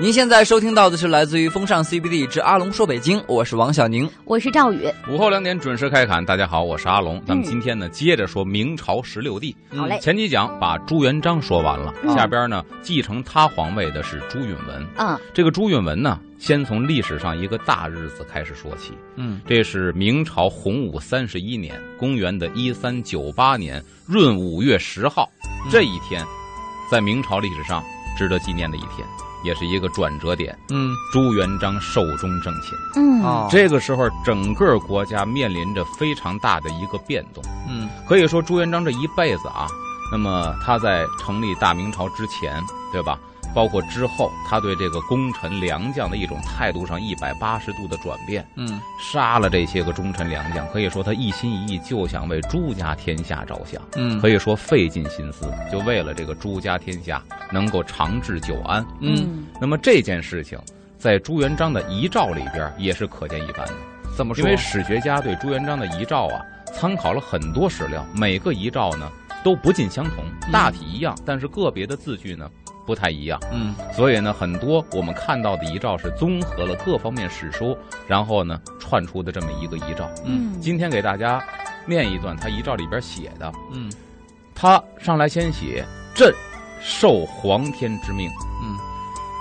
您现在收听到的是来自于风尚 CBD 之阿龙说北京，我是王小宁，我是赵宇。午后两点准时开侃，大家好，我是阿龙。咱们今天呢，接着说明朝十六帝。好嘞，前几讲把朱元璋说完了，嗯下边呢继承他皇位的是朱允文。嗯这个朱允文呢，先从历史上一个大日子开始说起。嗯，这是明朝洪武三十一年，公元的一三九八年闰五月十号，这一天，在明朝历史上值得纪念的一天，也是一个转折点。嗯，朱元璋寿终正寝。嗯哦，这个时候，整个国家面临着非常大的一个变动。嗯可以说，朱元璋这一辈子啊，那么他在成立大明朝之前，对吧？包括之后，他对这个功臣良将的一种态度上一百八十度的转变，嗯。杀了这些个忠臣良将，可以说他一心一意就想为朱家天下着想，嗯。可以说费尽心思，就为了这个朱家天下能够长治久安。嗯，那么这件事情，在朱元璋的遗诏里边也是可见一斑的。怎么说？因为史学家对朱元璋的遗诏啊，参考了很多史料，每个遗诏呢都不尽相同，大体一样，但是个别的字句呢不太一样。嗯。所以呢，很多我们看到的遗诏是综合了各方面史书，然后呢串出的这么一个遗诏。嗯。今天给大家念一段他遗诏里边写的，嗯。他上来先写“朕受皇天之命，嗯。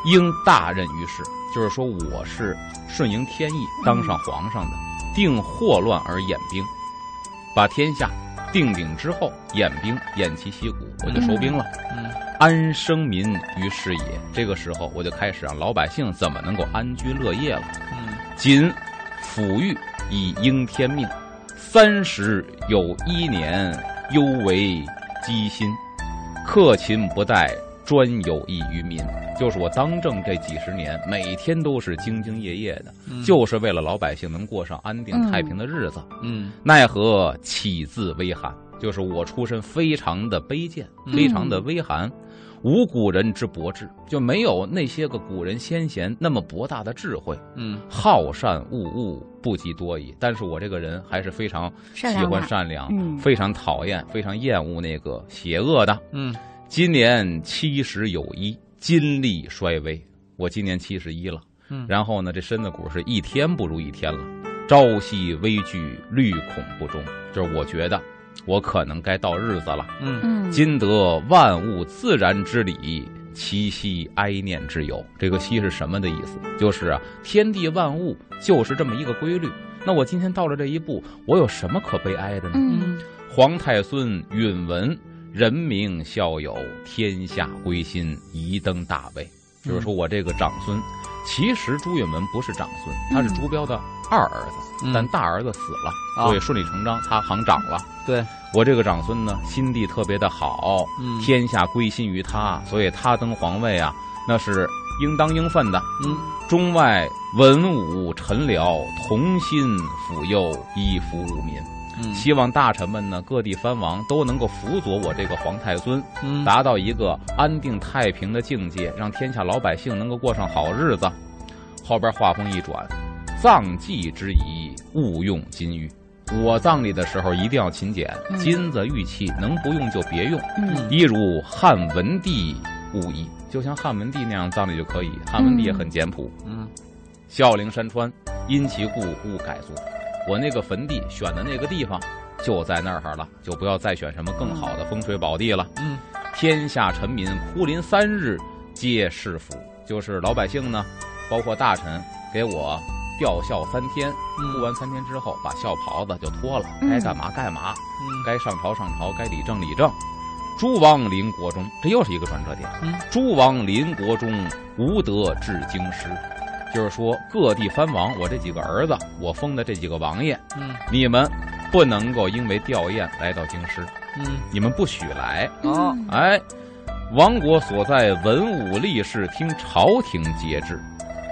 应大任于世”，就是说我是顺应天意当上皇上的，定祸乱而演兵，把天下定鼎之后，演兵偃旗息鼓，我就收兵了。嗯安生民于世也。这个时候，我就开始让老百姓怎么能够安居乐业了。嗯仅抚育以应天命，三十有一年，犹为积心，克勤不怠，专有益于民。就是我当政这几十年，每天都是兢兢业业的，嗯就是为了老百姓能过上安定太平的日子。嗯奈何起自微寒？就是我出身非常的卑贱，嗯非常的微寒，无古人之博智，就没有那些个古人先贤那么博大的智慧。嗯好善恶恶，不及多矣。但是我这个人还是非常喜善良的欢善良，嗯非常讨厌，非常厌恶那个邪恶的。嗯今年七十有一，筋力衰微。我今年七十一了，嗯然后呢，这身子骨是一天不如一天了，朝夕危惧，虑恐不终。就是我觉得我可能该到日子了。嗯嗯，今得万物自然之理，其息哀念之有。这个“息”是什么的意思？就是啊，天地万物就是这么一个规律。那我今天到了这一步，我有什么可悲哀的呢？嗯皇太孙允文，人民孝友，天下归心，宜登大位。就是说我这个长孙，其实朱允文不是长孙，他是朱标的二儿子，嗯但大儿子死了，啊所以顺理成章他行长了。对我这个长孙呢，心地特别的好，嗯天下归心于他，所以他登皇位啊，那是应当应分的。嗯中外文武臣僚同心辅佑，依服务民。嗯希望大臣们呢，各地藩王都能够辅佐我这个皇太孙，嗯达到一个安定太平的境界，让天下老百姓能够过上好日子。后边话锋一转，葬祭之仪勿用金玉。我葬礼的时候一定要勤俭，嗯金子玉器能不用就别用。嗯一如汉文帝勿宜，就像汉文帝那样葬礼就可以。汉文帝也很简朴。嗯孝陵山川，因其故勿改作。我那个坟地选的那个地方就在那儿了，就不要再选什么更好的风水宝地了。嗯天下臣民哭临三日，皆是福。就是老百姓呢，包括大臣，给我吊孝三天。哭完三天之后，把孝袍子就脱了，嗯该干嘛干嘛，嗯该上朝上朝，该理政理政。诸王临国中，这又是一个转折点。嗯诸王临国中，无德至京师，就是说各地藩王，我这几个儿子，我封的这几个王爷，嗯你们不能够因为吊唁来到京师，嗯你们不许来。哦嗯哎，亡国所在文武力士，听朝廷节制，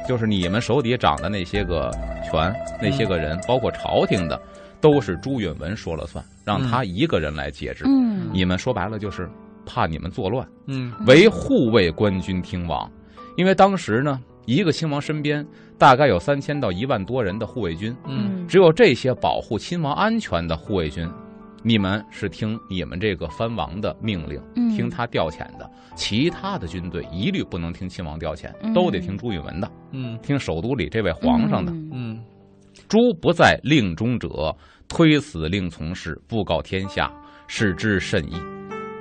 就是你们手底下长的那些个权，那些个人，包括朝廷的，都是朱允文说了算，让他一个人来节制。嗯你们说白了就是怕你们作乱，嗯为护卫官军听王。因为当时呢，一个亲王身边大概有三千到一万多人的护卫军，嗯只有这些保护亲王安全的护卫军，你们是听你们这个藩王的命令，嗯听他调遣的，其他的军队一律不能听亲王调遣，嗯都得听朱允文的，嗯听首都里这位皇上的。嗯嗯诸不在令中者，推死令从事，布告天下，是之甚矣。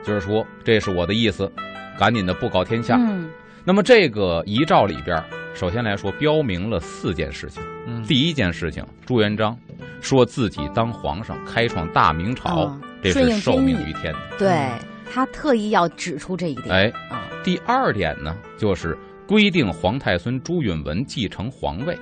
就是说，这是我的意思，赶紧的布告天下。嗯那么这个遗诏里边，首先来说标明了四件事情。嗯，第一件事情，朱元璋说自己当皇上，开创大明朝，嗯这是受命于天的。对他特意要指出这一点。哎，啊，第二点呢，就是规定皇太孙朱允文继承皇位。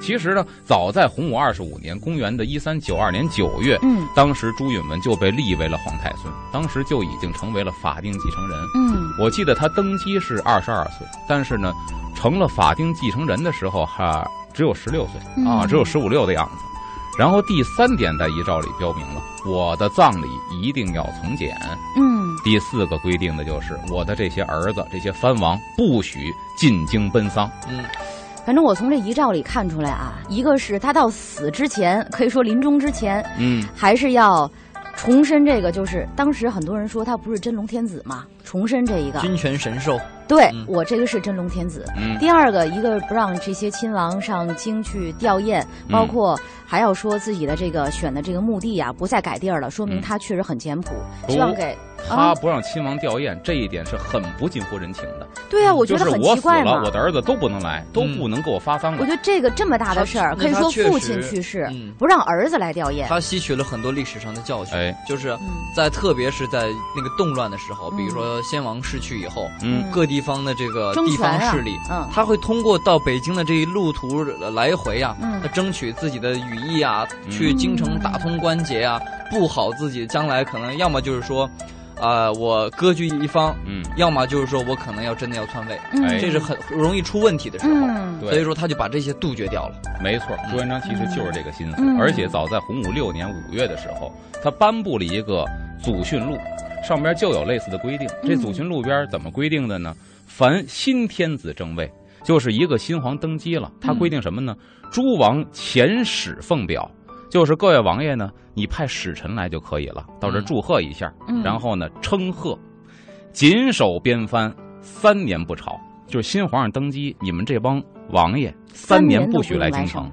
其实呢，早在洪武二十五年，公元的一三九二年九月，嗯当时朱允文就被立为了皇太孙，当时就已经成为了法定继承人。嗯我记得他登基是二十二岁，但是呢，成了法定继承人的时候哈、只有十六岁啊，嗯只有十五六的样子。然后第三点在遗诏里标明了，我的葬礼一定要从简。嗯第四个规定的就是我的这些儿子、这些藩王不许进京奔丧。嗯反正我从这遗诏里看出来啊，一个是他到死之前，可以说临终之前，嗯，还是要重申这个，就是当时很多人说他不是真龙天子嘛，重申这一个。君权神授，对、嗯我这个是真龙天子。嗯第二个，一个不让这些亲王上京去吊唁，包括还要说自己的这个选的这个墓地啊，不再改地儿了，说明嗯。他确实很简朴，不希望给他不让亲王吊唁，这一点是很不近乎人情的。对啊，我觉得很就是我死奇怪嘛。了，。我的儿子都不能来，都不能给我发丧的。我觉得这个这么大的事儿，可以说父亲去世，嗯。不让儿子来吊唁。他吸取了很多历史上的教训，哎。就是嗯。在特别是在那个动乱的时候，嗯。比如说先王逝去以后，嗯。各地方的这个地方势力，嗯。他会通过到北京的这一路途来回啊，嗯。他争取自己的羽翼啊，嗯去京城打通关节啊，布好自己将来可能要么就是说，啊、我割据一方，嗯，要么就是说我可能要真的要篡位，嗯哎这是很容易出问题的时候。嗯对所以说他就把这些杜绝掉了。没错，朱元璋其实就是这个心思，嗯而且早在洪武六年五月的时候，他颁布了一个祖训录，上边就有类似的规定。这祖训录边怎么规定的呢？凡新天子正位，就是一个新皇登基了，他规定什么呢？诸王遣使奉表，就是各位王爷呢，你派使臣来就可以了，到这祝贺一下，嗯然后呢称贺，谨守边藩，三年不朝。就是新皇上登基，你们这帮王爷三年不许来京城。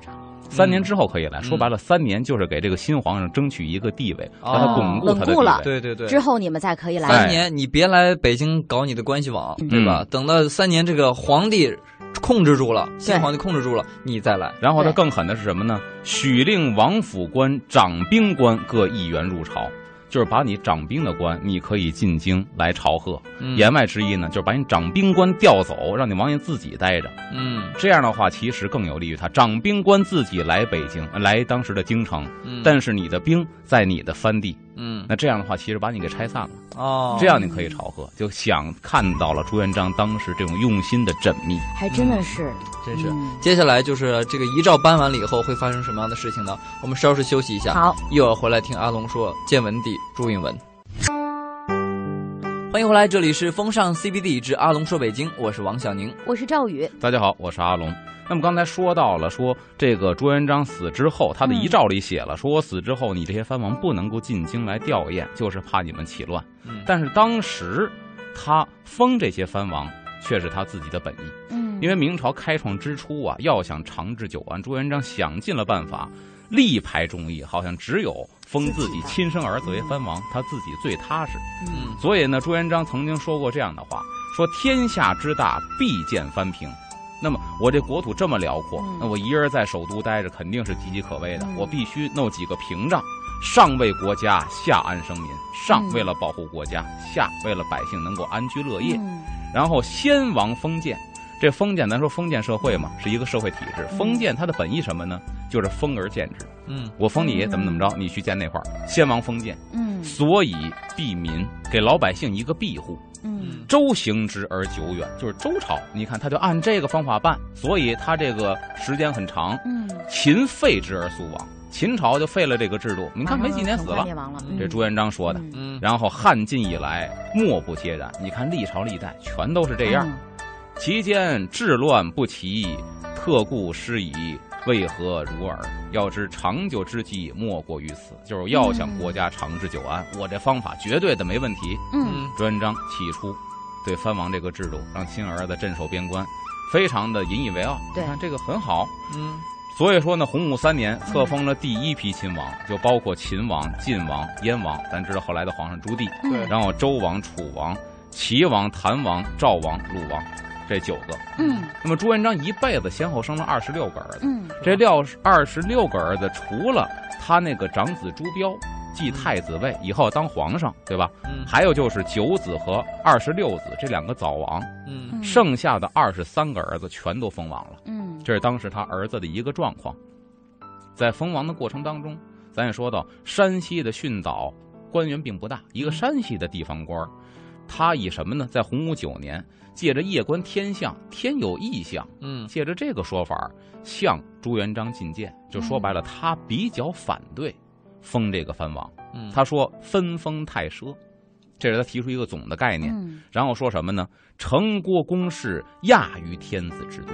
三年之后可以来，嗯说白了，三年就是给这个新皇上争取一个地位，哦让他巩固他的。对对对，之后你们再可以来。哎三年你别来北京搞你的关系网，嗯对吧？等到三年这个皇帝控制住了，新皇帝控制住了，你再来。然后他更狠的是什么呢？许令王府官、掌兵官各一员入朝，就是把你掌兵的官，你可以进京来朝贺。嗯言外之意呢，就是把你掌兵官调走，让你王爷自己待着。嗯这样的话，其实更有利于他。掌兵官自己来北京，来当时的京城，嗯，但是你的兵在你的藩地，嗯那这样的话，其实把你给拆散了。哦，这样你可以朝贺，就想看到了朱元璋当时这种用心的缜密。还真的是，真是。嗯接下来就是这个遗诏颁完了以后会发生什么样的事情呢？我们稍事休息一下，好，一会儿回来听阿龙说建文帝朱允文。欢迎回来，这里是风尚 CBD 之阿龙说北京，我是王小宁。我是赵宇。大家好，我是阿龙。那么刚才说到了，说这个朱元璋死之后，他的遗诏里写了，说我死之后，你这些藩王不能够进京来吊唁，就是怕你们起乱。嗯但是当时他封这些藩王，却是他自己的本意。嗯，因为明朝开创之初啊，要想长治久安，朱元璋想尽了办法，力排众议，好像只有封自己亲生儿子为藩王，他自己最踏实。嗯所以呢，朱元璋曾经说过这样的话：说天下之大，必见藩平。那么我这国土这么辽阔嗯，那我一人在首都待着，肯定是岌岌可危的嗯。我必须弄几个屏障，上为国家，下安生民。上嗯为了保护国家，下为了百姓能够安居乐业。嗯然后先王封建，这封建咱说封建社会嘛，是一个社会体制。嗯封建它的本意什么呢？就是封而建之。嗯我封你怎么怎么着，你去建那块儿。先王封建，嗯所以庇民，给老百姓一个庇护。嗯周行之而久远，就是周朝，你看他就按这个方法办，所以他这个时间很长。嗯，秦废之而速亡，秦朝就废了这个制度，你看没几年死了。灭亡了。嗯这朱元璋说的。嗯嗯然后汉晋以来，莫不皆然。你看历朝历代全都是这样。嗯其间治乱不齐，特故失以为何如尔？要知长久之计，莫过于此。就是要想国家长治久安，我这方法绝对的没问题。嗯朱元璋起初对藩王这个制度，让亲儿子镇守边关，非常的引以为傲。对你看这个很好。嗯所以说呢，洪武三年册封了第一批亲王，就包括秦王、晋王、燕王，咱知道后来的皇上朱棣，嗯对然后周王、楚王、齐王、谭王、赵王、鲁王，这九个。嗯那么朱元璋一辈子先后生了二十六个儿子，嗯这六二十六个儿子，除了他那个长子朱标继太子位以后当皇上，对吧？嗯还有就是九子和二十六子这两个早王，嗯嗯剩下的二十三个儿子全都封王了。嗯这是当时他儿子的一个状况。在封王的过程当中，咱也说到，山西的训导官员并不大，一个山西的地方官儿，他以什么呢？在洪武九年，借着夜观天象，天有异象，嗯。借着这个说法向朱元璋进谏，就说白了，他比较反对封这个藩王。嗯，他说分封太奢，这是他提出一个总的概念。嗯。然后说什么呢？城郭宫室亚于天子之都，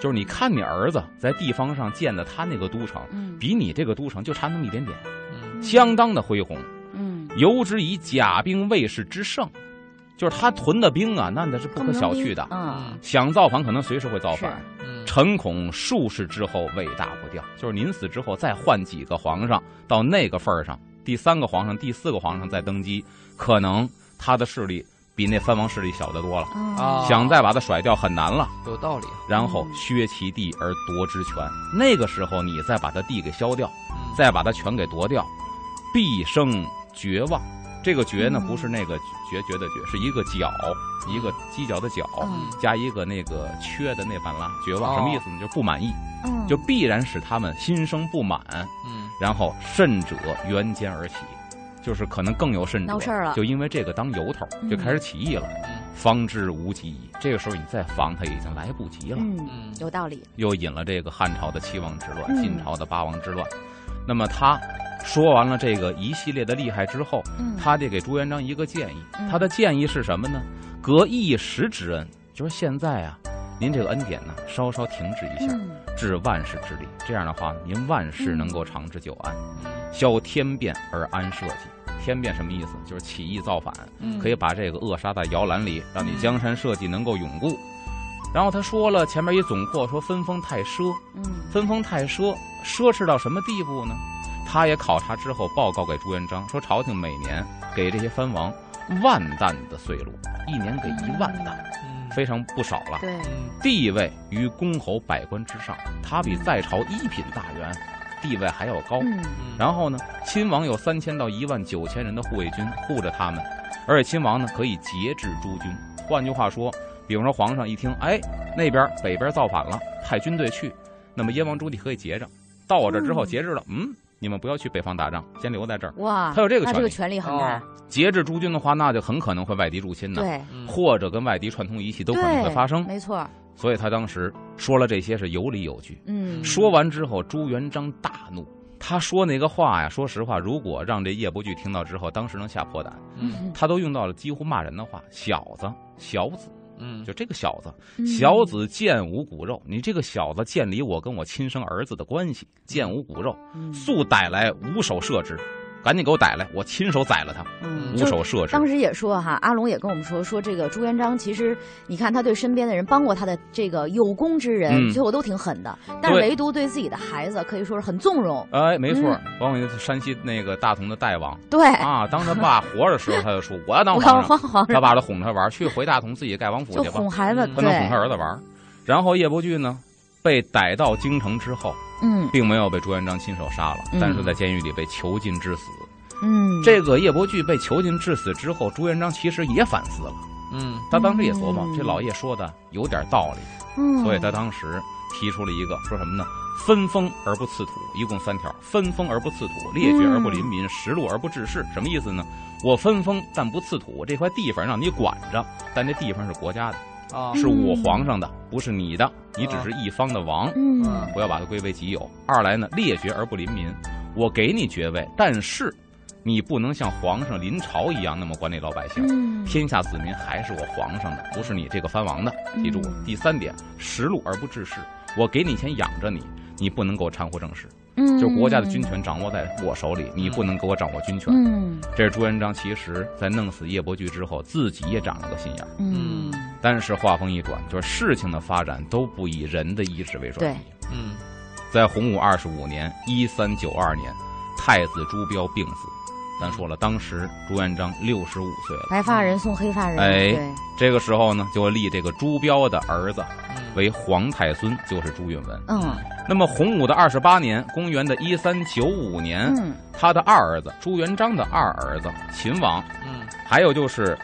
就是你看你儿子在地方上建的他那个都城，嗯。比你这个都城就差那么一点点，嗯。相当的恢宏，嗯。尤之以甲兵卫士之盛，就是他屯的兵啊，那那是不可小觑的。嗯想造反，可能随时会造反。嗯臣恐数世之后尾大不掉，就是您死之后再换几个皇上到那个份儿上，第三个皇上、第四个皇上再登基，可能他的势力比那藩王势力小得多了，啊想再把他甩掉很难了。有道理，然后削其地而夺之权，那个时候你再把他地给削掉，嗯再把他权给夺掉，必生绝望。这个绝呢，嗯不是那个绝绝的绝，是一个角，一个犄角的角，嗯加一个那个缺的那半拉，绝望哦什么意思呢？就是不满意，嗯就必然使他们心生不满，嗯然后甚者援奸而起，就是可能更有甚者就因为这个当由头，嗯就开始起义了。嗯方知无及矣。这个时候你再防他已经来不及了。嗯嗯有道理又引了这个汉朝的七王之乱，嗯晋朝的八王之乱。那么他说完了这个一系列的厉害之后，嗯他得给朱元璋一个建议。嗯他的建议是什么呢？隔一时之恩，就是现在啊，您这个恩典呢，稍稍停止一下，嗯治万世之力。这样的话，您万事能够长治久安，嗯消天变而安社稷。天变什么意思？就是起义造反，嗯可以把这个扼杀在摇篮里，让你江山社稷能够永固。然后他说了前面一总括，说分封太奢，嗯分封太奢，奢侈到什么地步呢？他也考察之后报告给朱元璋，说朝廷每年给这些藩王万担的岁禄，一年给一万担，嗯非常不少了。对嗯地位于公侯百官之上，他比在朝一品大员地位还要高。嗯嗯然后呢，亲王有三千到一万九千人的护卫军护着他们，而且亲王呢可以节制诸军。换句话说，比方说皇上一听，哎，那边北边造反了，派军队去，那么燕王朱棣可以截着。到我这之后嗯节制了，嗯，你们不要去北方打仗，先留在这儿。哇，他有这个权利那这个权利很大哦，节制诸军的话，那就很可能会外敌入侵呢，对嗯或者跟外敌串通一气都可能会发生。没错，所以他当时说了这些是有理有据。嗯说完之后，朱元璋大怒。他说那个话呀，说实话，如果让这叶伯驹听到之后，当时能吓破胆。嗯他都用到了几乎骂人的话，小子、小子，嗯。就这个小子，嗯。小子见无骨肉，你这个小子见离我跟我亲生儿子的关系，见无骨肉，嗯。速逮来，无手射之，赶紧给我逮来，我亲手宰了他，无嗯无手射之。当时也说哈，阿龙也跟我们说，说这个朱元璋其实，你看他对身边的人帮过他的这个有功之人，嗯最后都挺狠的，但是唯独对自己的孩子可以说是很纵容。哎，没错嗯，包括山西那个大同的代王对，啊，当他爸活着的时候，他就说我要当皇上，皇皇上他爸就哄他玩，去回大同自己盖王府去吧，哄孩子，嗯对不能哄他儿子玩。然后叶伯驹呢，被逮到京城之后，嗯。并没有被朱元璋亲手杀了，嗯。但是在监狱里被囚禁致死。嗯，这个叶伯巨被囚禁致死之后，朱元璋其实也反思了，嗯。他当时也琢磨，嗯。这老叶说的有点道理，嗯，所以他当时提出了一个说什么呢？分封而不赐土，一共三条：分封而不赐土，列爵而不临民，实禄而不治世。什么意思呢？我分封但不赐土，这块地方让你管着，但这地方是国家的，啊是我皇上的，不是你的，你只是一方的王。嗯嗯不要把它归为己有。二来呢，列爵而不临民，我给你爵位，但是你不能像皇上临朝一样那么管理老百姓。嗯天下子民还是我皇上的，不是你这个藩王的。记住嗯第三点，食禄而不治世。我给你钱养着你，你不能给我掺和政事，嗯，就是国家的军权掌握在我手里，你不能给我掌握军权。嗯这是朱元璋其实在弄死叶伯驹之后，自己也长了个心眼儿。嗯，但是话锋一转，就是事情的发展都不以人的意志为转移。嗯在洪武二十五年（一三九二年），太子朱标病死。咱说了，当时朱元璋六十五岁了。白发人送黑发人，哎，这个时候呢，就立这个朱标的儿子嗯为皇太孙，就是朱允炆。嗯那么洪武的二十八年，公元的一三九五年，嗯他的二儿子朱元璋的二儿子秦王，嗯还有就是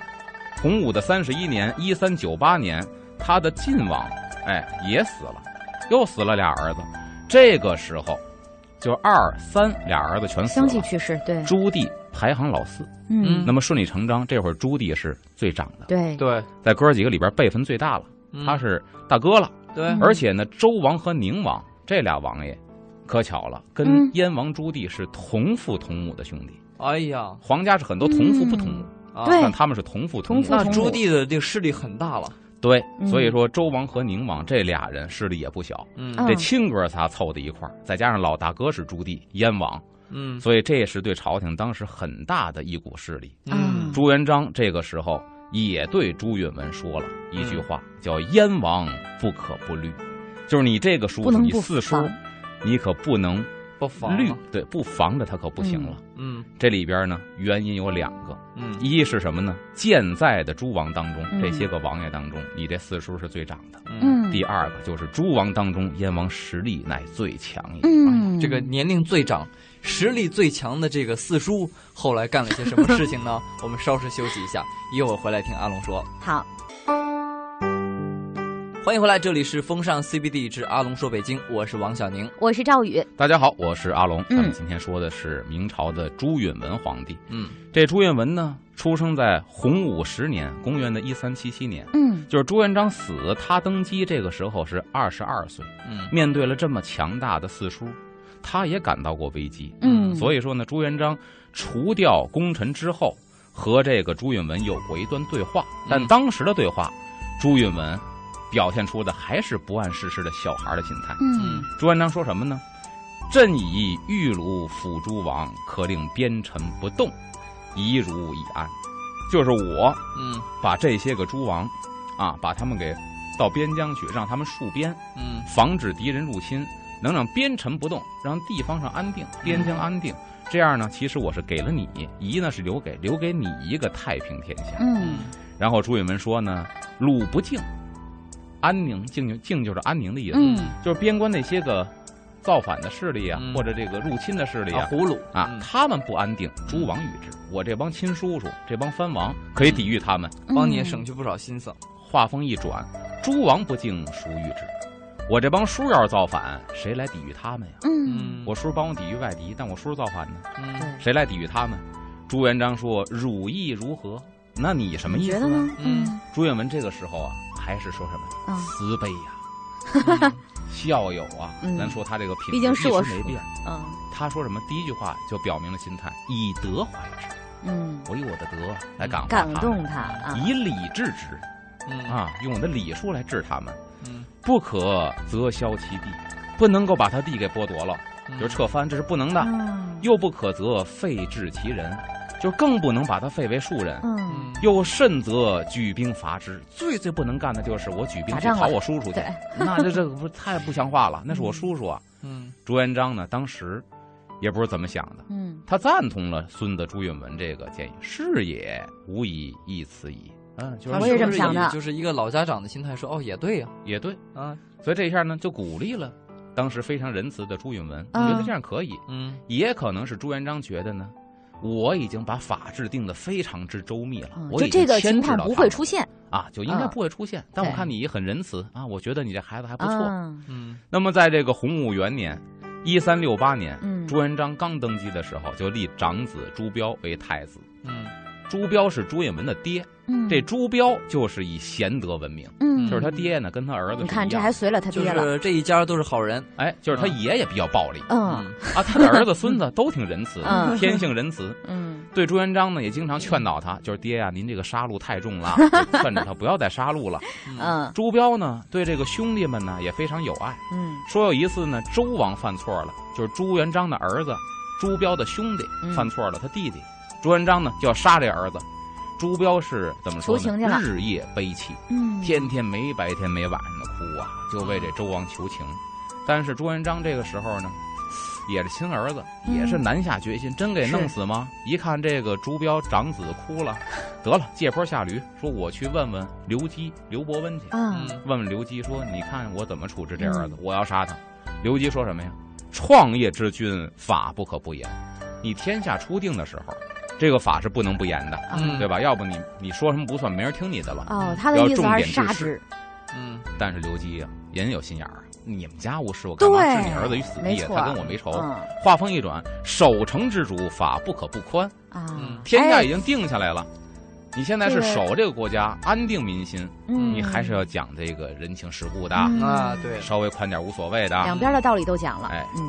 洪武的三十一年，一三九八年，他的晋王，哎，也死了，又死了俩儿子。这个时候，就二三俩儿子全死了。相继去世，对，朱棣排行老四，嗯。那么顺理成章，这会儿朱棣是最长的，对，对，在哥儿几个里边辈分最大了，嗯。他是大哥了。对。嗯。而且呢，周王和宁王这俩王爷，可巧了，跟嗯。燕王朱棣是同父同母的兄弟。哎呀。皇家是很多同父不同母，但他们是同父同母。那朱棣的这个势力很大了，对，嗯。所以说周王和宁王这俩人势力也不小，嗯。嗯。这亲哥仨凑在一块儿，再加上老大哥是朱棣燕王，嗯。所以这是对朝廷当时很大的一股势力。嗯。朱元璋这个时候也对朱允炆说了一句话，嗯叫“燕王不可不虑”，就是你这个叔叔，不不你四叔，你可不能不防绿，对，不防着他可不行了。嗯这里边呢，原因有两个，嗯一是什么呢？健在的诸王当中，嗯这些个王爷当中，你这四叔是最长的。嗯，第二个就是诸王当中，燕王实力乃最强也。嗯，这个年龄最长、实力最强的这个四叔，后来干了些什么事情呢？我们稍事休息一下，一会儿回来听阿龙说。好，欢迎回来，这里是风尚 CBD 之阿龙说北京，我是王小宁。我是赵宇，大家好，我是阿龙。嗯咱们今天说的是明朝的朱允炆皇帝。嗯这朱允炆呢，出生在洪武十年，公元的一三七七年，嗯就是朱元璋死，他登基这个时候是二十二岁。嗯面对了这么强大的四叔，他也感到过危机。嗯，所以说呢，朱元璋除掉功臣之后，和这个朱允炆有过一段对话，但嗯当时的对话，朱允炆表现出的还是不谙世事的小孩的心态。嗯朱元璋说什么呢？朕以玉鲁辅诸王，可令边臣不动，以汝以安。就是我嗯把这些个诸王，啊，把他们给到边疆去，让他们戍边，嗯防止敌人入侵，能让边臣不动，让地方上安定，边疆安定。这样呢，其实我是给了你，夷呢是留给留给你一个太平天下。嗯然后朱允炆说呢，鲁不敬，安宁静就静就是安宁的意思，嗯就是边关那些个造反的势力啊，嗯或者这个入侵的势力啊。啊葫芦啊，嗯他们不安定，诸王与之。我这帮亲叔叔，这帮藩王可以抵御他们。嗯帮你也省去不少心思。话锋一转，诸王不敬，孰与之？我这帮叔要是造反，谁来抵御他们呀？嗯我叔帮我抵御外敌，但我叔造反呢，嗯，谁来抵御他们？朱元璋说：“汝意如何？那你什么意思觉得呢？嗯朱允文这个时候啊，还是说什么嗯慈悲呀、嗯孝友啊。嗯咱说他这个品质毕竟是我叔一直没变。嗯他说什么？第一句话就表明了心态，以德怀之。嗯，我以我的德来感化感动他啊，以礼治之嗯啊，用我的礼数来治他们。嗯不可择削其地，不能够把他地给剥夺了，嗯就撤藩，这是不能的。嗯又不可则废治其人，就更不能把他废为庶人。嗯。嗯又甚则举兵伐之，最最不能干的就是我举兵去讨我叔叔去。对，那这这个不太不像话了，那是我叔叔啊。嗯。朱元璋呢，当时也不是怎么想的，嗯。他赞同了孙子朱允炆这个建议，是也无以易此矣。嗯，就是我也是不是这么想的。就是一个老家长的心态，说哦也对呀。也对，啊。所以这一下呢，就鼓励了当时非常仁慈的朱允炆，嗯。觉得这样可以。嗯。也可能是朱元璋觉得呢，我已经把法制定得非常之周密了，嗯，我已经就这个牵情况不会出现，啊，就应该嗯不会出现。但我看你也很仁慈啊，我觉得你这孩子还不错。嗯嗯那么在这个洪武元年，一三六八年，嗯朱元璋刚登基的时候，就立长子朱标为太子。嗯朱标是朱允炆的爹，嗯，这朱标就是以贤德闻名，嗯就是他爹呢跟他儿子你看这还随了他爹了，是这一家都是好人。哎，就是他爷爷比较暴力嗯啊，他的儿子孙子都挺仁慈，嗯 天性仁慈。嗯 对朱元璋呢也经常劝导他，就是爹呀、您这个杀戮太重了，劝着他不要再杀戮了。嗯朱标呢对这个兄弟们呢也非常有爱，嗯说有一次呢周王犯错了，就是朱元璋的儿子朱标的兄弟嗯犯错了，他弟弟朱元璋呢就要杀这儿子。朱标是怎么说呢？日夜悲泣，嗯，天天没白天没晚上的哭啊，就为这周王求情。但是朱元璋这个时候呢，也是亲儿子，嗯也是难下决心，真给弄死吗？一看这个朱标长子哭了，得了，借坡下驴，说我去问问刘基、刘伯温去，啊，嗯问问刘基说，你看我怎么处置这儿子？嗯我要杀他。刘基说什么呀？创业之君，法不可不严。你天下初定的时候，这个法是不能不严的，嗯对吧？要不你你说什么不算，没人听你的了。哦，他的要意思还是杀之，嗯但是刘基呀、人有心眼儿啊，你们家无事，我干嘛置你儿子于死地？他跟我没仇。嗯话锋一转，守城之主，法不可不宽。啊天下已经定下来了，你现在是守这个国家，安定民心，嗯，你还是要讲这个人情世故的，嗯啊，对，稍微宽点无所谓的。两边的道理都讲了，哎嗯，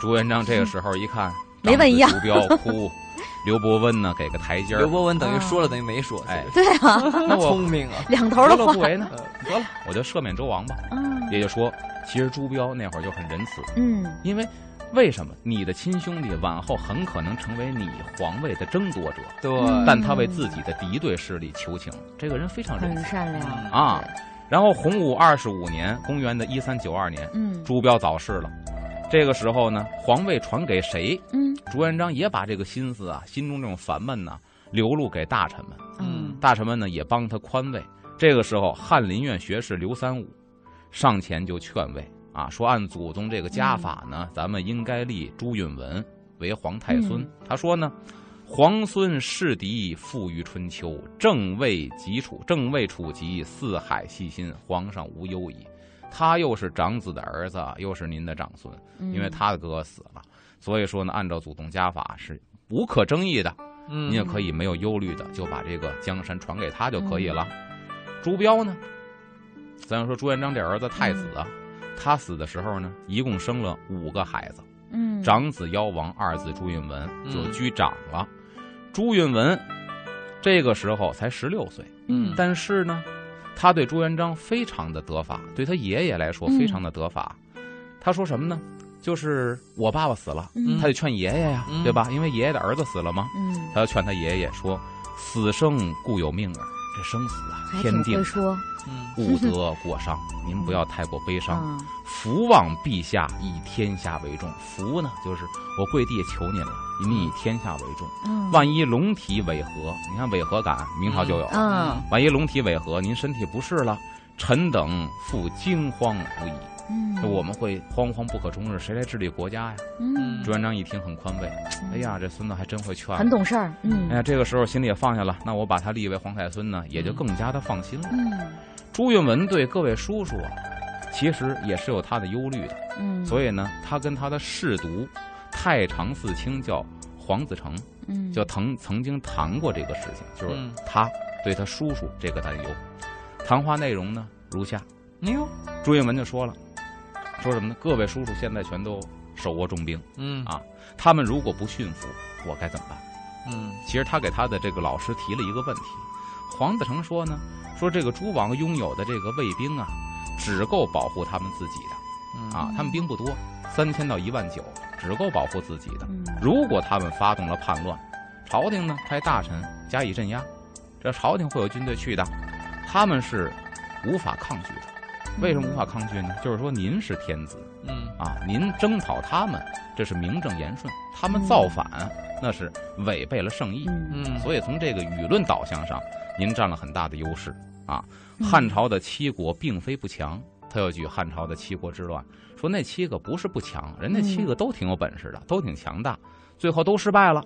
朱元璋这个时候一看，没问一样长子朱标哭，刘伯温呢给个台阶儿。刘，伯温等于说了等于没说，哎。对啊，那我聪明啊，两头的话何乐不，为呢？呃得了，我就赦免周王吧。嗯也就说，其实朱标那会儿就很仁慈，嗯。因为为什么你的亲兄弟往后很可能成为你皇位的争夺者，对，嗯但他为自己的敌对势力求情，这个人非常仁慈。善良。啊。然后洪武二十五年，公元的一三九二年，嗯。朱标早逝了。这个时候呢，皇位传给谁？嗯朱元璋也把这个心思啊，心中这种烦闷呐、流露给大臣们。嗯大臣们呢也帮他宽慰。这个时候，翰林院学士刘三五上前就劝慰啊，说按祖宗这个家法呢，咱们应该立朱允文为皇太孙。嗯他说呢，皇孙世敌，富于春秋，正位及处，正位处及，四海细心，皇上无忧矣。他又是长子的儿子，又是您的长孙，嗯，因为他的哥哥死了，所以说呢，按照祖宗家法是无可争议的。嗯，你也可以没有忧虑的就把这个江山传给他就可以了。朱标呢，咱说朱元璋这儿子太子啊，他死的时候呢，一共生了五个孩子，嗯长子夭亡，二子朱允文就嗯居长了。朱允文这个时候才十六岁，嗯但是呢，他对朱元璋非常的得法，对他爷爷来说嗯非常的得法。他说什么呢？就是我爸爸死了，嗯他得劝爷爷呀，嗯对吧？因为爷爷的儿子死了嘛。嗯，他要劝他爷爷说：“死生固有命耳，这生死啊，天定会，说，嗯勿得过伤。您不要太过悲伤。嗯福望陛下以天下为重。福呢，就是我跪地求您了，您以天下为重。嗯，万一龙体违和，你看违和感，明朝就有万一龙体违和，您身体不适了，臣等复惊慌不已。嗯，我们会惶惶不可终日，谁来治理国家呀？”嗯。朱元璋一听很宽慰，哎呀，这孙子还真会劝。很懂事儿，嗯。哎呀，这个时候心里也放下了，那我把他立为皇太孙呢，也就更加的放心了。嗯。朱允文对各位叔叔啊，其实也是有他的忧虑的，嗯，所以呢，他跟他的侍读太常寺卿叫黄子成，嗯。就曾曾经谈过这个事情，就是嗯。他对他叔叔这个担忧。谈话内容呢如下：牛，朱允文就说了，说什么呢？各位叔叔现在全都手握重兵，嗯啊他们如果不驯服，我该怎么办？嗯其实他给他的这个老师提了一个问题，黄子成说呢，说这个诸王拥有的这个卫兵啊，只够保护他们自己的嗯啊，他们兵不多，三千到一万九，只够保护自己的。嗯如果他们发动了叛乱，朝廷呢派大臣加以镇压，这朝廷会有军队去的，他们是无法抗拒的。为什么无法抗拒呢？就是说您是天子嗯啊，您征讨他们，这是名正言顺；他们造反，那是违背了圣意。嗯嗯，所以从这个舆论导向上，您占了很大的优势啊。嗯汉朝的七国并非不强，他又举汉朝的七国之乱，说那七个不是不强，人家七个都挺有本事的，都挺强大，最后都失败了，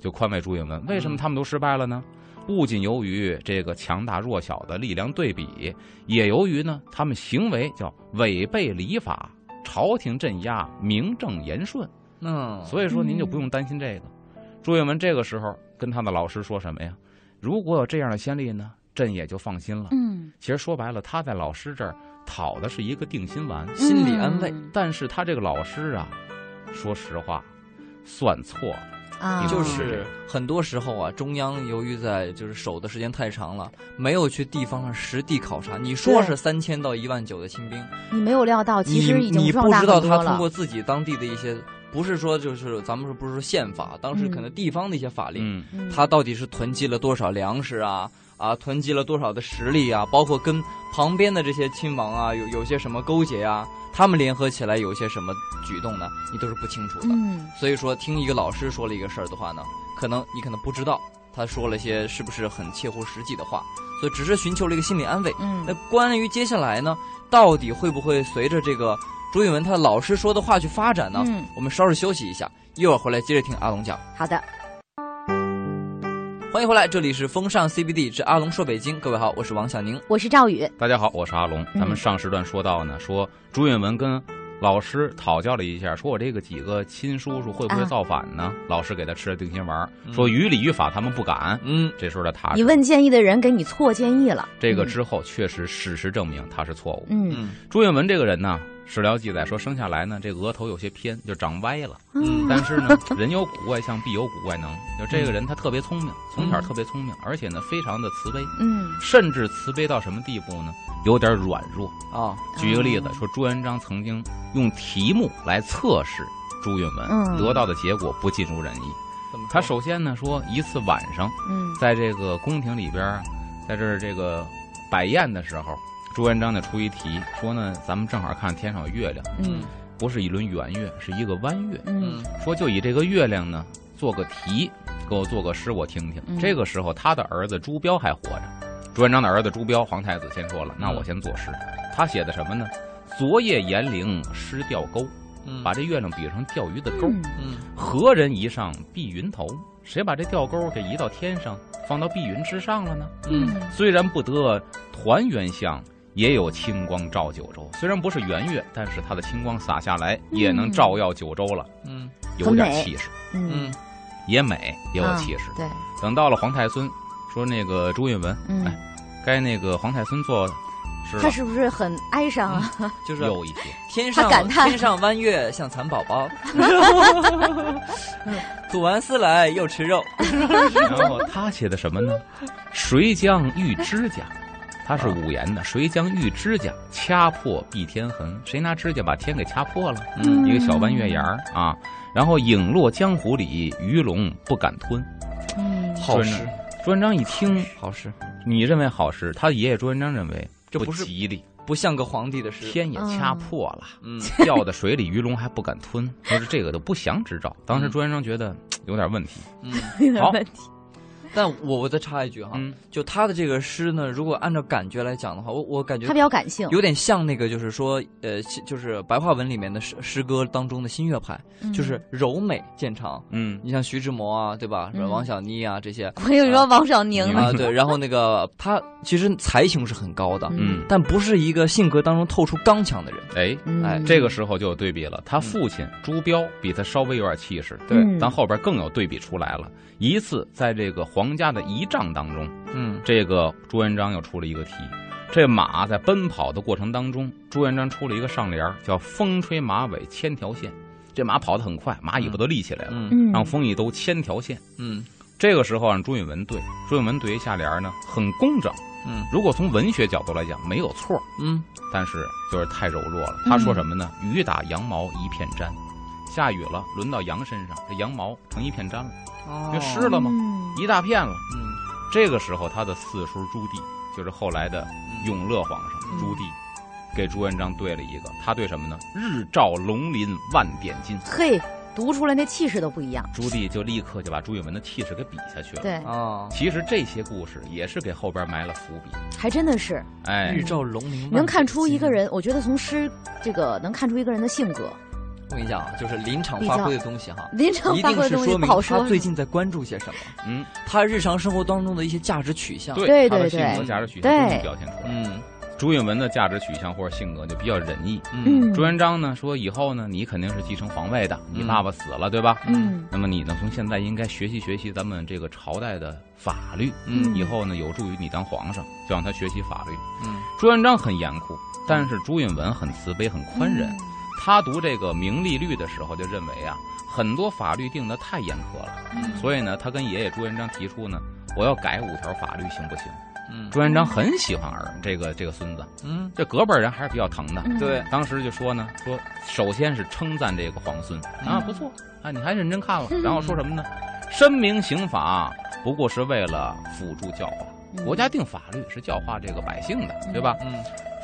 就宽慰朱允文，为什么他们都失败了呢？不仅由于这个强大弱小的力量对比，也由于呢他们行为叫违背礼法，朝廷镇压，名正言顺。嗯，所以说您就不用担心这个。朱允文这个时候跟他的老师说什么呀？如果有这样的先例呢，朕也就放心了。嗯，其实说白了，他在老师这儿讨的是一个定心丸，心理安慰嗯但是他这个老师啊，说实话，算错了。啊就是是很多时候啊，中央由于在就是守的时间太长了，没有去地方上实地考察。你说是三千到一万九的清兵，你没有料到，其实已经你壮大不知道。他通过自己当地的一些，不是说就是咱们说不是说宪法，当时嗯可能地方的一些法令，他到底是囤积了多少粮食啊？啊，囤积了多少的实力啊？包括跟旁边的这些亲王啊，有有些什么勾结啊？他们联合起来有一些什么举动呢？你都是不清楚的。嗯所以说，听一个老师说了一个事儿的话呢，可能你可能不知道他说了些是不是很切乎实际的话，所以只是寻求了一个心理安慰。嗯那关于接下来呢，到底会不会随着这个朱允文他老师说的话去发展呢？嗯，我们稍事休息一下，一会儿回来接着听阿龙讲。好的，欢迎回来，这里是风尚 CBD 之阿龙说北京。各位好，我是王小宁。我是赵宇。大家好，我是阿龙。嗯咱们上时段说到呢，说朱允文跟老师讨教了一下，说我这个几个亲叔叔会不会啊造反呢？老师给他吃了定心丸，嗯说于理于法他们不敢。嗯这时候的他。你问建议的人给你错建议了。这个之后，确实事实证明他是错误。嗯嗯朱允文这个人呢，史料记载说生下来呢，这额头有些偏，就长歪了。嗯但是呢，人有古怪相，必有古怪能。就这个人他特别聪明，从小嗯特别聪明，而且呢非常的慈悲，嗯甚至慈悲到什么地步呢？有点软弱。啊举一个例子哦，说朱元璋曾经用题目来测试朱允文，嗯得到的结果不尽如人意。他首先呢说，一次晚上嗯在这个宫廷里边，在这儿这个摆宴的时候，朱元璋呢出一题，说呢咱们正好看天上有月亮，嗯不是一轮圆月，是一个弯月。嗯说就以这个月亮呢做个题，给我做个诗，我听听。嗯这个时候他的儿子朱标还活着，朱元璋的儿子朱标，皇太子先说了，那我先作诗。他写的什么呢？昨夜严陵失钓钩，嗯把这月亮比成钓鱼的钩。嗯嗯何人移上碧云头？谁把这钓钩给移到天上，放到碧云之上了呢？嗯虽然不得团圆相，也有清光照九州。虽然不是圆月，但是它的清光洒下来，也能照耀九州了，嗯有点气势，嗯嗯也美，也有气势。对，等到了皇太孙，说那个朱允文，嗯哎，该那个皇太孙做诗他，是不是很哀伤啊？就是有一天。天上他感叹天上弯月像蚕宝宝，吐完丝来又吃肉。然后他写的什么呢？谁将玉指甲？他是五言的，谁将玉指甲掐破碧天痕？谁拿指甲把天给掐破了？嗯一个小弯月牙儿啊。然后影落江湖里，鱼龙不敢吞。嗯好诗，朱元璋一听，好诗，你认为好诗，他爷爷朱元璋认为这不吉利，不像个皇帝的诗。天也掐破了，嗯掉到水里，鱼龙还不敢吞，说是这个都不祥之兆。当时嗯朱元璋觉得有点问题，嗯，有点好问题。但我我再插一句哈，嗯，就他的这个诗呢，如果按照感觉来讲的话，我我感觉他比较感性，有点像那个，就是说，呃，就是白话文里面的诗诗歌当中的新月派，嗯就是柔美见长。嗯，你像徐志摩啊，对吧？嗯王小妮啊这些我以为说王小宁呢。啊，对。然后那个他其实才情是很高的，嗯但不是一个性格当中透出刚强的人。哎，嗯哎这个时候就有对比了。他父亲朱标比他稍微有点气势，对但后边更有对比出来了。一次在这个皇家的仪仗当中，嗯这个朱元璋又出了一个题。这马在奔跑的过程当中，朱元璋出了一个上联，叫“风吹马尾千条线”。这马跑得很快，马尾巴都立起来了，嗯嗯，让风一兜千条线。嗯这个时候让朱允文对，朱允文对一下联呢很工整。嗯如果从文学角度来讲，没有错，嗯但是就是太柔弱了。嗯他说什么呢？雨打羊毛一片毡，下雨了，轮到羊身上，这羊毛成一片毡了，哦就湿了嘛？嗯一大片了。嗯这个时候，他的四叔朱棣，就是后来的永乐皇上嗯朱棣，给朱元璋对了一个，他对什么呢？日照龙鳞万点金。嘿，读出来那气势都不一样。朱棣就立刻就把朱允炆的气势给比下去了。对，哦，其实这些故事也是给后边埋了伏笔。还真的是哎日，照龙鳞，能看出一个。人。我觉得从诗这个能看出一个人的性格。我跟你讲啊，就是临场发挥的东西哈，临场一定发挥的东西是说明他不好说。最近在关注些什么，嗯，他日常生活当中的一些价值取向。对对他的性格对价值取向对都能表现出来。嗯朱允文的价值取向或者性格就比较仁义。嗯朱元璋呢说以后呢，你肯定是继承皇位的，你嗯爸爸死了，对吧？嗯那么你呢，从现在应该学习学习咱们这个朝代的法律，嗯以后呢有助于你当皇上，就让他学习法律。嗯朱元璋很严酷，但是朱允文很慈悲、很宽嗯仁。他读这个明历律的时候就认为啊，很多法律定的太严苛了，嗯所以呢，他跟爷爷朱元璋提出呢，我要改五条法律，行不行？嗯朱元璋很喜欢儿这个这个孙子，嗯，这隔辈人还是比较疼的。嗯对，当时就说呢，说首先是称赞这个皇孙啊，不错啊，你还认真看了。然后说什么呢？申明刑法不过是为了辅助教化，嗯国家定法律是教化这个百姓的，对吧？嗯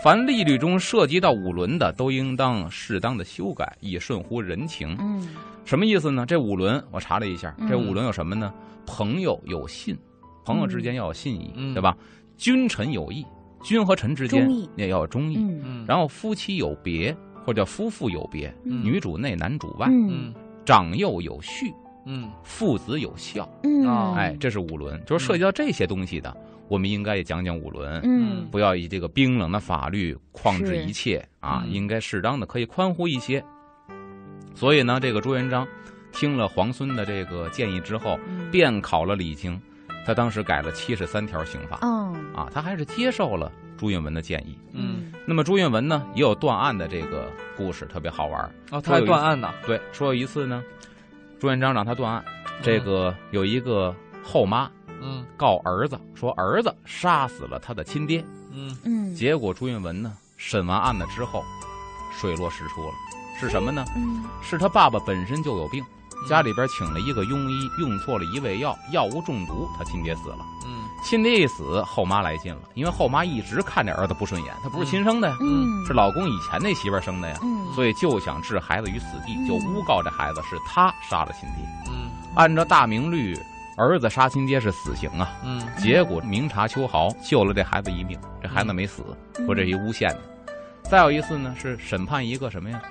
凡利率中涉及到五伦的，都应当适当的修改，以顺乎人情。嗯。什么意思呢？这五伦我查了一下，嗯。这五伦有什么呢？朋友有信，朋友之间要有信义，嗯。对吧？君臣有义，君和臣之间也要有忠义。嗯。嗯，然后夫妻有别，或者叫夫妇有别，嗯。女主内男主外，嗯。嗯长幼有序，嗯。父子有孝。嗯。啊哎，这是五伦，就是涉及到这些东西的，我们应该也讲讲五伦。嗯不要以这个冰冷的法律框制一切啊，嗯应该适当的可以宽乎一些。所以呢，这个朱元璋听了皇孙的这个建议之后，嗯便考了礼经，他当时改了七十三条刑法嗯啊，他还是接受了朱允文的建议。嗯，那么朱允文呢，也有断案的这个故事，特别好玩啊。哦，他还断案呢，对，说有一次呢，朱元璋让他断案，这个有一个后妈嗯。告儿子说儿子杀死了他的亲爹，嗯。嗯。结果朱允文呢审完案子之后，水落石出了，是什么呢？嗯。是他爸爸本身就有病，家里边请了一个庸医，用错了一味药，药物中毒，他亲爹死了。嗯。亲爹一死，后妈来劲了，因为后妈一直看着儿子不顺眼，他不是亲生的呀，嗯。是老公以前那媳妇生的呀，嗯。所以就想置孩子于死地，嗯。就诬告这孩子是他杀了亲爹。嗯。按照大明律，儿子杀亲爹是死刑啊。嗯。结果明察秋毫，救了这孩子一命，这孩子没死，嗯。说这是一诬陷的。再有一次呢，是审判一个什么呀？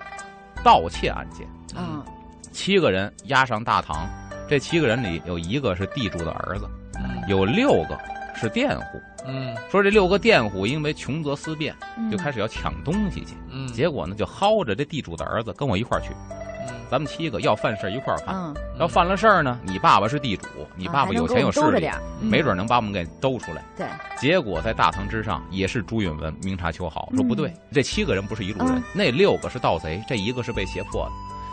盗窃案件，啊七个人押上大堂，这七个人里有一个是地主的儿子，嗯。有六个是佃户。嗯。说这六个佃户因为穷则思变，嗯。就开始要抢东西去，嗯，结果呢就薅着这地主的儿子跟我一块儿去，嗯咱们七个要犯事儿一块儿犯。嗯要犯了事儿呢，你爸爸是地主，你爸爸有钱有势力没准能把我们给兜出来。对结果在大堂之上，也是朱允文明察秋毫，说嗯不对，这七个人不是一路人嗯，那六个是盗贼，这一个是被胁迫的。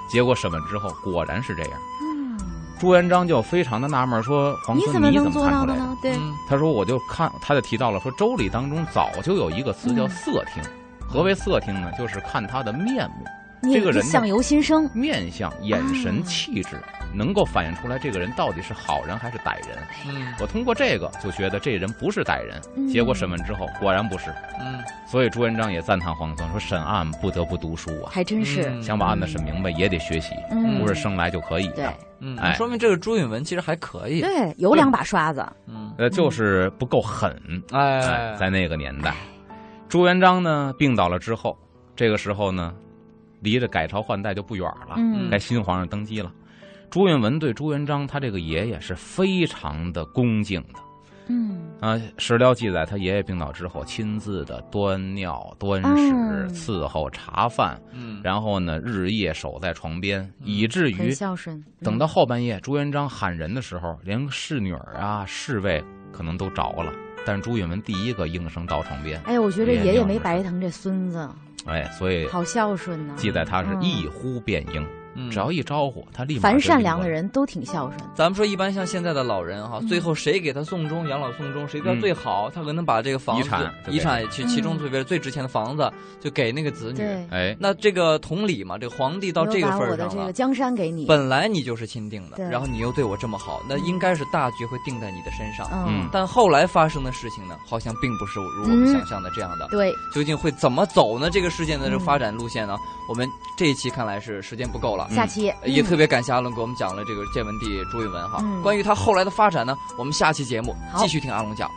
结果审问之后，果然是这样。嗯朱元璋就非常的纳闷，说：“皇你孙你怎么看出来的？”到的呢？对嗯他说：“我就看，他就提到了说，周礼当中早就有一个词叫嗯色听。何为色听呢？就是看他的面目、你这个人相由心生。面相、眼神、啊气质，能够反映出来这个人到底是好人还是歹人。嗯我通过这个就觉得这人不是歹人。嗯。结果审问之后，果然不是。嗯。所以朱元璋也赞叹黄宗说：审案不得不读书啊，还真是。嗯。想把案子审明白也得学习，嗯。不是生来就可以的。嗯，哎。说明这个朱允文其实还可以，对有两把刷子。嗯。呃，就是不够狠。哎，哎，在那个年代，朱元璋呢病倒了之后，这个时候呢，离着改朝换代就不远了，嗯。该新皇上登基了。朱允文对朱元璋他这个爷爷是非常的恭敬的嗯。啊。史料记载，他爷爷病倒之后，亲自的端尿、端屎、嗯伺候、茶饭，嗯。然后呢日夜守在床边，以至于孝顺。等到后半夜，朱元璋喊人的时候，连侍女儿啊、侍卫可能都着了，但是朱允文第一个应声到床边。哎，我觉得爷爷没白疼这孙子，哎，所以好孝顺呢。记载他是嗯一呼便应，嗯只要一招呼，他立马凡。善良的人都挺孝顺。咱们说，一般像现在的老人哈，嗯最后谁给他送终、养老送终，谁对他最好，他可能把这个房子、遗产遗产其其中嗯最为最值钱的房子就给那个子女。哎，那这个同理嘛，这个皇帝到这个份儿上了我的这个，江山给你。本来你就是钦定的，然后你又对我这么好，那应该是大局会定在你的身上。嗯，但后来发生的事情呢，好像并不是如我们想象的这样的。对，究竟会怎么走呢？这个事件的这个嗯发展路线呢？我们这一期看来是时间不够了。下期嗯也特别感谢阿龙给我们讲了这个建文帝朱允文哈。嗯关于他后来的发展呢，我们下期节目继续听阿龙讲。